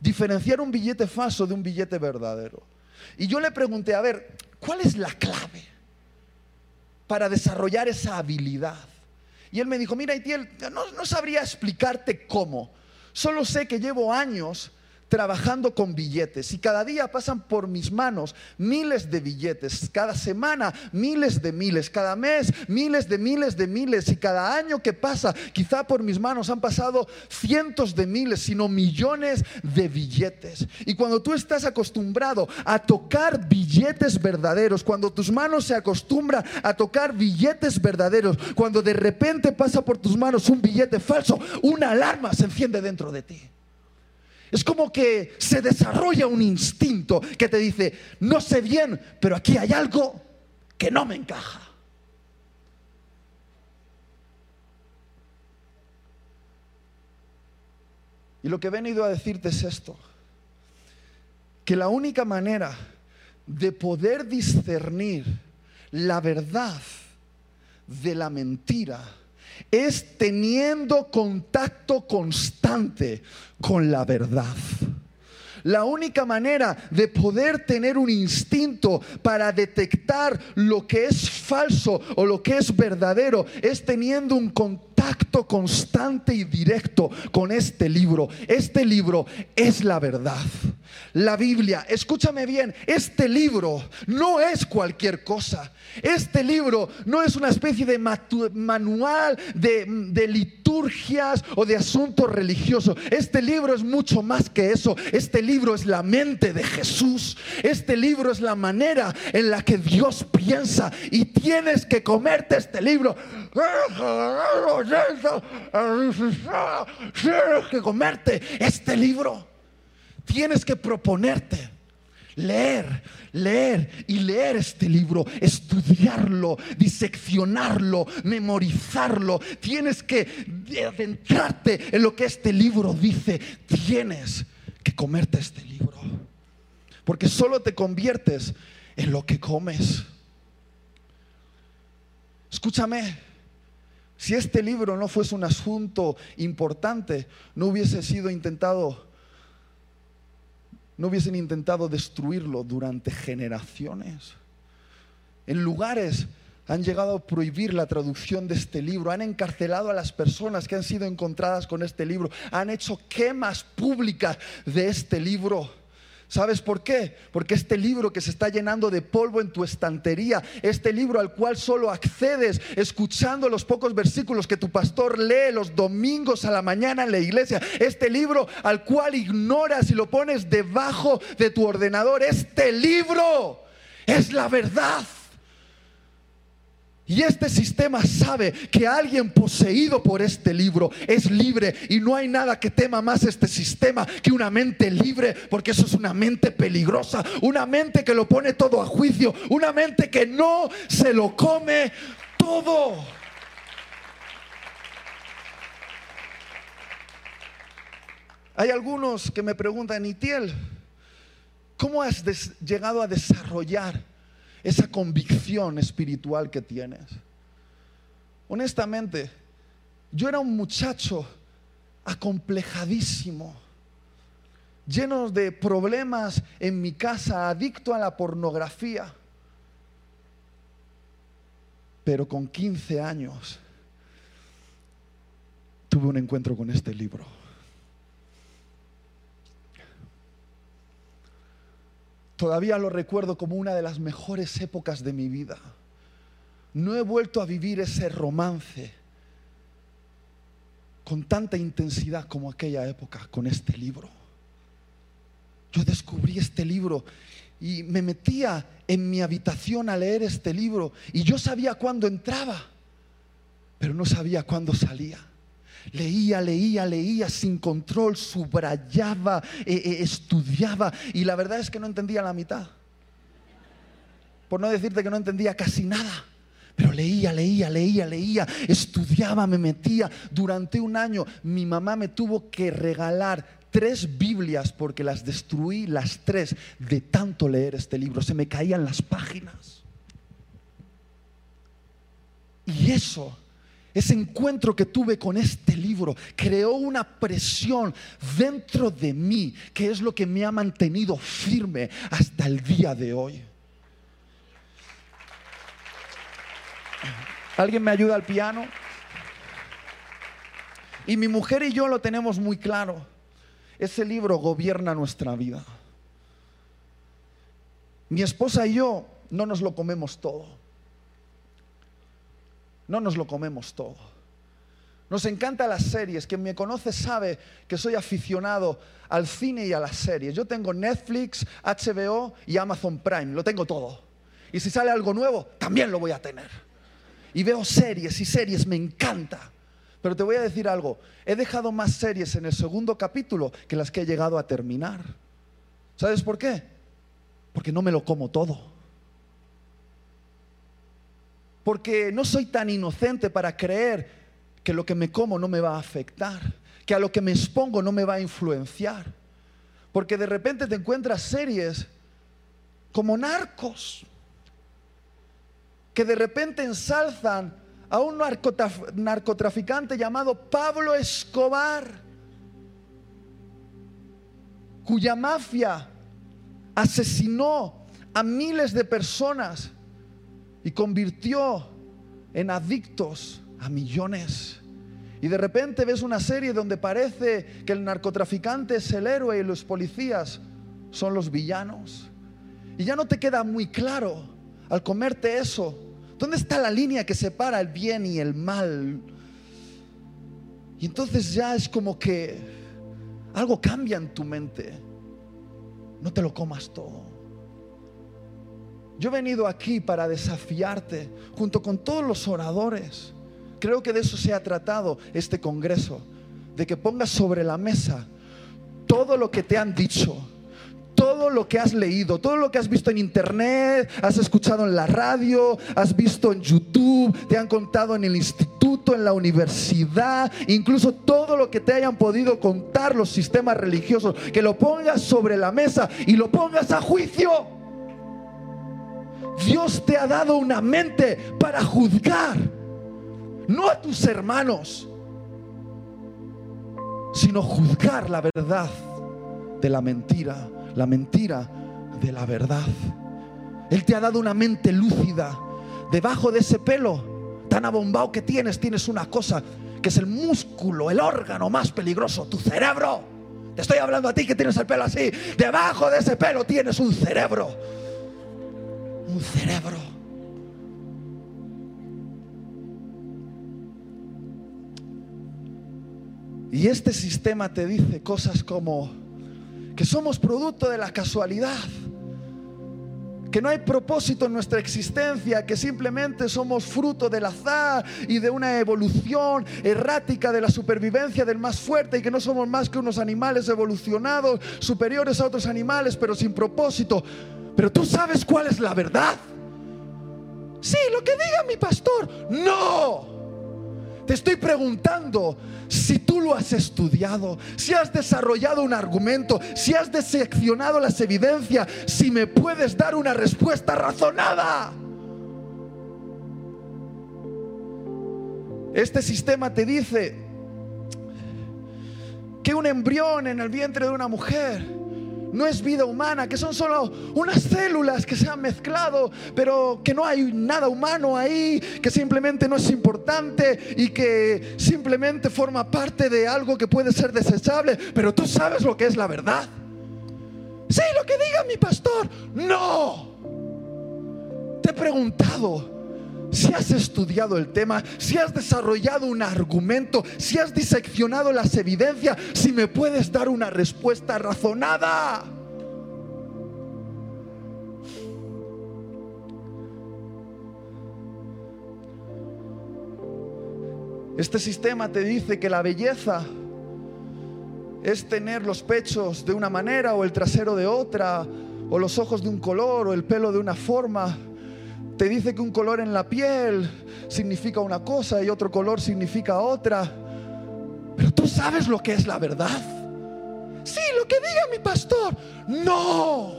diferenciar un billete falso de un billete verdadero. Y yo le pregunté, a ver, ¿cuál es la clave para desarrollar esa habilidad? Y él me dijo, mira, Itiel, no, no sabría explicarte cómo. Solo sé que llevo años trabajando con billetes y cada día pasan por mis manos miles de billetes, cada semana miles de miles, cada mes miles de miles de miles y cada año que pasa quizá por mis manos han pasado cientos de miles, sino millones de billetes. Y cuando tú estás acostumbrado a tocar billetes verdaderos, cuando tus manos se acostumbran a tocar billetes verdaderos, cuando de repente pasa por tus manos un billete falso, una alarma se enciende dentro de ti. Es como que se desarrolla un instinto que te dice, no sé bien, pero aquí hay algo que no me encaja. Y lo que he venido a decirte es esto, que la única manera de poder discernir la verdad de la mentira es teniendo contacto constante con la verdad. La única manera de poder tener un instinto para detectar lo que es falso o lo que es verdadero es teniendo un contacto constante y directo con este libro. Este libro es la verdad. La Biblia, escúchame bien, este libro no es cualquier cosa. Este libro no es una especie de manual de, liturgias o de asuntos religiosos. Este libro es mucho más que eso. Este libro es la mente de Jesús. Este libro es la manera en la que Dios piensa. Y tienes que comerte este libro. Tienes que comerte este libro. Tienes que proponerte leer, leer y leer este libro, estudiarlo, diseccionarlo, memorizarlo. Tienes que adentrarte en lo que este libro dice. Tienes que comerte este libro. Porque solo te conviertes en lo que comes. Escúchame, si este libro no fuese un asunto importante, no hubiese sido intentado no hubiesen intentado destruirlo durante generaciones. En lugares han llegado a prohibir la traducción de este libro, han encarcelado a las personas que han sido encontradas con este libro, han hecho quemas públicas de este libro. ¿Sabes por qué? Porque este libro que se está llenando de polvo en tu estantería, este libro al cual solo accedes escuchando los pocos versículos que tu pastor lee los domingos a la mañana en la iglesia, este libro al cual ignoras y lo pones debajo de tu ordenador, este libro es la verdad. Y este sistema sabe que alguien poseído por este libro es libre y no hay nada que tema más este sistema que una mente libre, porque eso es una mente peligrosa, una mente que lo pone todo a juicio, una mente que no se lo come todo. Hay algunos que me preguntan, Itiel, ¿cómo has llegado a desarrollar esa convicción espiritual que tienes. Honestamente, yo era un muchacho acomplejadísimo, lleno de problemas en mi casa, adicto a la pornografía. Pero con 15 años tuve un encuentro con este libro. Todavía lo recuerdo como una de las mejores épocas de mi vida. No he vuelto a vivir ese romance con tanta intensidad como aquella época con este libro. Yo descubrí este libro y me metía en mi habitación a leer este libro y yo sabía cuándo entraba, pero no sabía cuándo salía. Leía, leía, leía sin control, subrayaba, eh, eh, estudiaba y la verdad es que no entendía la mitad. Por no decirte que no entendía casi nada. Pero leía, leía, leía, leía, estudiaba, me metía. Durante un año mi mamá me tuvo que regalar tres Biblias porque las destruí las tres de tanto leer este libro. Se me caían las páginas. Y eso ese encuentro que tuve con este libro creó una presión dentro de mí que es lo que me ha mantenido firme hasta el día de hoy. ¿Alguien me ayuda al piano? Y mi mujer y yo lo tenemos muy claro. Ese libro gobierna nuestra vida. Mi esposa y yo no nos lo comemos todo. No nos lo comemos todo. Nos encantan las series. Quien me conoce sabe que soy aficionado al cine y a las series. Yo tengo Netflix, HBO y Amazon Prime. Lo tengo todo. Y si sale algo nuevo, también lo voy a tener. Y veo series y series, me encanta. Pero te voy a decir algo, he dejado más series en el segundo capítulo que las que he llegado a terminar. ¿Sabes por qué? Porque no me lo como todo. Porque no soy tan inocente para creer que lo que me como no me va a afectar, que a lo que me expongo no me va a influenciar. Porque de repente te encuentras series como narcos, que de repente ensalzan a un narcotraficante llamado Pablo Escobar, cuya mafia asesinó a miles de personas y convirtió en adictos a millones. Y de repente ves una serie donde parece que el narcotraficante es el héroe y los policías son los villanos. Y ya no te queda muy claro al comerte eso ¿Dónde está la línea que separa el bien y el mal? Y entonces ya es como que algo cambia en tu mente. No te lo comas todo. Yo he venido aquí para desafiarte junto con todos los oradores. Creo que de eso se ha tratado este Congreso, de que pongas sobre la mesa todo lo que te han dicho, todo lo que has leído, todo lo que has visto en internet, has escuchado en la radio, has visto en YouTube, te han contado en el instituto, en la universidad, incluso todo lo que te hayan podido contar los sistemas religiosos, que lo pongas sobre la mesa y lo pongas a juicio. Dios te ha dado una mente para juzgar, no a tus hermanos, sino juzgar la verdad de la mentira la mentira de la verdad. Él te ha dado una mente lúcida. Debajo de ese pelo tan abombado que tienes, tienes una cosa que es el músculo, el órgano más peligroso, tu cerebro. Te estoy hablando a ti que tienes el pelo así. Debajo de ese pelo tienes un cerebro. Un cerebro. Y este sistema te dice cosas como, que somos producto de la casualidad, que no hay propósito en nuestra existencia, que simplemente somos fruto del azar y de una evolución errática de la supervivencia del más fuerte y que no somos más que unos animales evolucionados, superiores a otros animales, pero sin propósito. Pero tú sabes cuál es la verdad. Sí, lo que diga mi pastor. No. Te estoy preguntando si tú lo has estudiado, si has desarrollado un argumento, si has diseccionado las evidencias, si me puedes dar una respuesta razonada. Este sistema te dice que un embrión en el vientre de una mujer no es vida humana, que son solo unas células que se han mezclado, pero que no hay nada humano ahí, que simplemente no es importante y que simplemente forma parte de algo que puede ser desechable, pero tú sabes lo que es la verdad. Sí, lo que diga mi pastor, no. Te he preguntado si has estudiado el tema, si has desarrollado un argumento, si has diseccionado las evidencias, si me puedes dar una respuesta razonada. Este sistema te dice que la belleza es tener los pechos de una manera o el trasero de otra, o los ojos de un color o el pelo de una forma te dice que un color en la piel significa una cosa y otro color significa otra. Pero tú sabes lo que es la verdad. Sí, lo que diga mi pastor. No.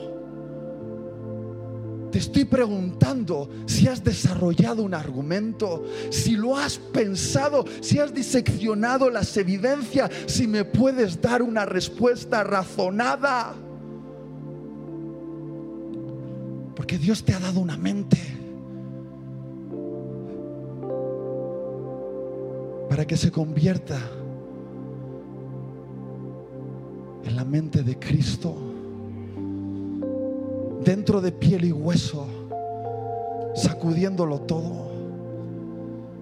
Te estoy preguntando si has desarrollado un argumento, si lo has pensado, si has diseccionado las evidencias, si me puedes dar una respuesta razonada. Porque Dios te ha dado una mente para que se convierta en la mente de Cristo, dentro de piel y hueso, sacudiéndolo todo,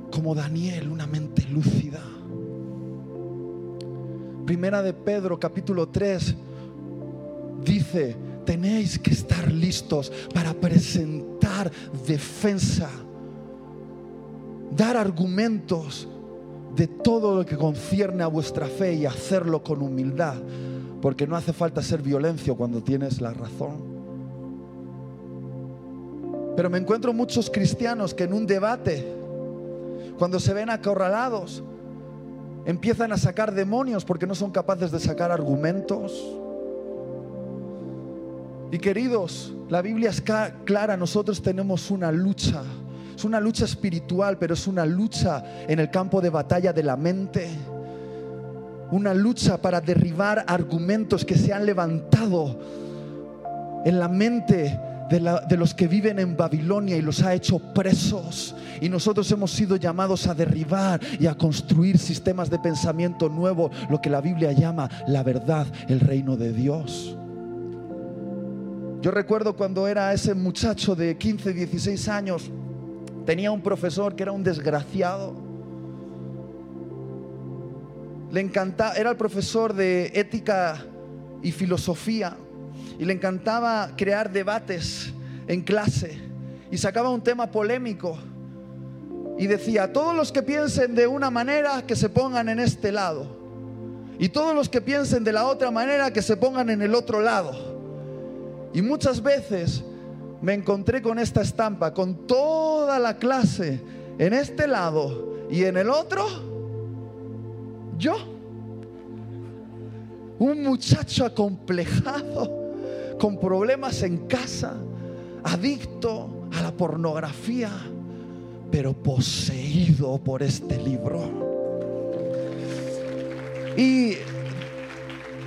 como Daniel, una mente lúcida. Primera de Pedro capítulo 3 dice, tenéis que estar listos para presentar defensa, dar argumentos de todo lo que concierne a vuestra fe y hacerlo con humildad, porque no hace falta ser violencio cuando tienes la razón. Pero me encuentro muchos cristianos que en un debate, cuando se ven acorralados, empiezan a sacar demonios porque no son capaces de sacar argumentos. Y queridos, la Biblia es clara, nosotros tenemos una lucha. Es una lucha espiritual, pero es una lucha en el campo de batalla de la mente. Una lucha para derribar argumentos que se han levantado en la mente de, los que viven en Babilonia y los ha hecho presos. Y nosotros hemos sido llamados a derribar y a construir sistemas de pensamiento nuevo, lo que la Biblia llama la verdad, el reino de Dios. Yo recuerdo cuando era ese muchacho de 15, 16 años, tenía un profesor que era un desgraciado. Le encantaba, era el profesor de ética y filosofía y le encantaba crear debates en clase y sacaba un tema polémico y decía, todos los que piensen de una manera que se pongan en este lado y todos los que piensen de la otra manera que se pongan en el otro lado. Y muchas veces me encontré con esta estampa, con toda la clase en este lado y en el otro, yo. Un muchacho acomplejado, con problemas en casa, adicto a la pornografía, pero poseído por este libro. Y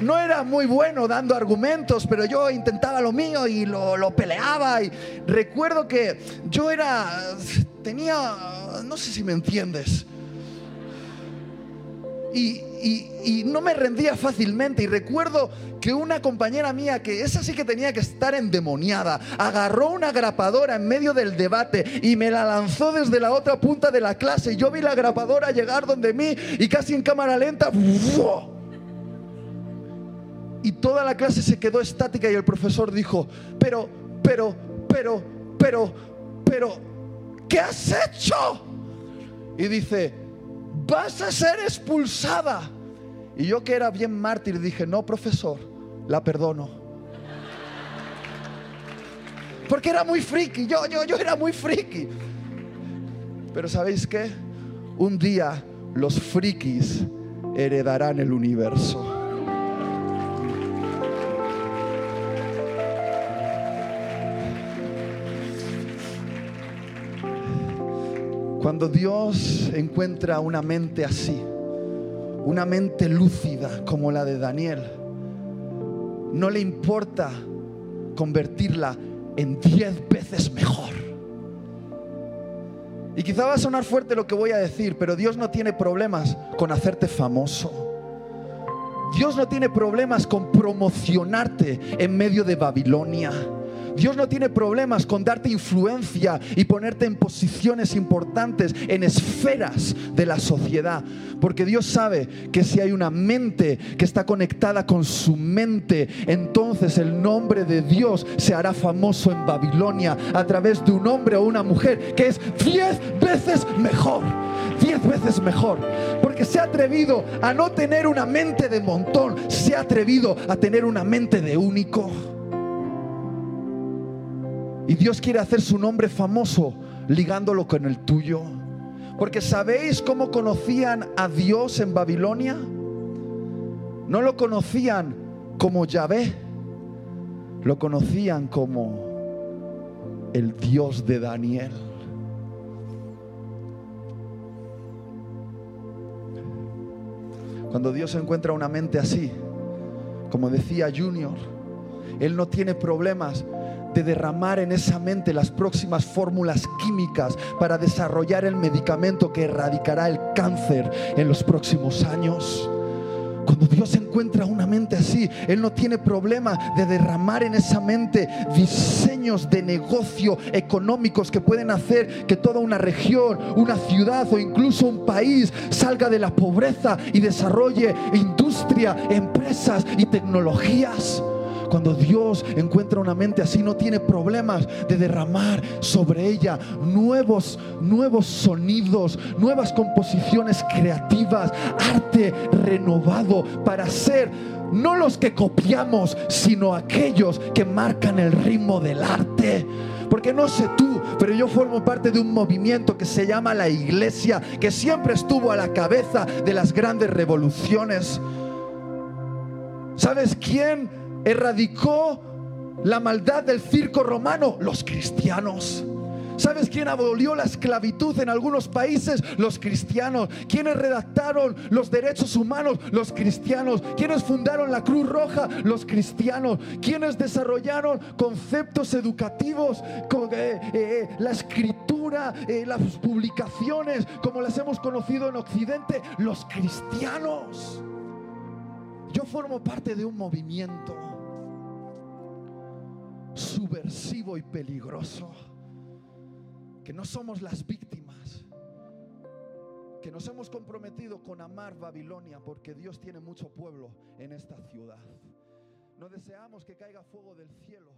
no era muy bueno dando argumentos, pero yo intentaba lo mío y lo, peleaba. Y recuerdo que yo era, tenía, no sé si me entiendes. Y, y, no me rendía fácilmente. Y recuerdo que una compañera mía, que esa sí que tenía que estar endemoniada, agarró una grapadora en medio del debate y me la lanzó desde la otra punta de la clase. Yo vi la grapadora llegar donde mí y casi en cámara lenta. Y toda la clase se quedó estática y el profesor dijo, pero, pero, pero, pero, pero, ¿qué has hecho? Y dice, vas a ser expulsada. Y yo que era bien mártir dije, no, profesor, la perdono. Porque era muy friki, yo, yo, yo era muy friki. Pero ¿sabéis qué? Un día los frikis heredarán el universo. Cuando Dios encuentra una mente así, una mente lúcida como la de Daniel, no le importa convertirla en diez veces mejor. Y quizá va a sonar fuerte lo que voy a decir, pero Dios no tiene problemas con hacerte famoso. Dios no tiene problemas con promocionarte en medio de Babilonia. Dios no tiene problemas con darte influencia y ponerte en posiciones importantes, en esferas de la sociedad. Porque Dios sabe que si hay una mente que está conectada con su mente, entonces el nombre de Dios se hará famoso en Babilonia a través de un hombre o una mujer que es diez veces mejor. Diez veces mejor. Porque se ha atrevido a no tener una mente de montón, se ha atrevido a tener una mente de único. Y Dios quiere hacer su nombre famoso ligándolo con el tuyo. Porque ¿sabéis cómo conocían a Dios en Babilonia? No lo conocían como Yahvé, lo conocían como el Dios de Daniel. Cuando Dios encuentra una mente así, como decía Junior, Él no tiene problemas de derramar en esa mente las próximas fórmulas químicas para desarrollar el medicamento que erradicará el cáncer en los próximos años. Cuando Dios encuentra una mente así, Él no tiene problema de derramar en esa mente diseños de negocio económicos que pueden hacer que toda una región, una ciudad o incluso un país salga de la pobreza y desarrolle industria, empresas y tecnologías. Cuando Dios encuentra una mente así, no tiene problemas de derramar sobre ella nuevos, nuevos sonidos, nuevas composiciones creativas, arte renovado para ser no los que copiamos, sino aquellos que marcan el ritmo del arte. Porque no sé tú, pero yo formo parte de un movimiento que se llama la iglesia, que siempre estuvo a la cabeza de las grandes revoluciones. ¿Sabes quién erradicó la maldad del circo romano? Los cristianos. ¿Sabes quién abolió la esclavitud en algunos países? Los cristianos. ¿Quiénes redactaron los derechos humanos? Los cristianos. ¿Quiénes fundaron la Cruz Roja? Los cristianos. ¿Quiénes desarrollaron conceptos educativos con eh, eh, la escritura, eh, las publicaciones como las hemos conocido en Occidente? Los cristianos. Yo formo parte de un movimiento subversivo y peligroso. Que no somos las víctimas. Que nos hemos comprometido con amar Babilonia porque Dios tiene mucho pueblo en esta ciudad. No deseamos que caiga fuego del cielo.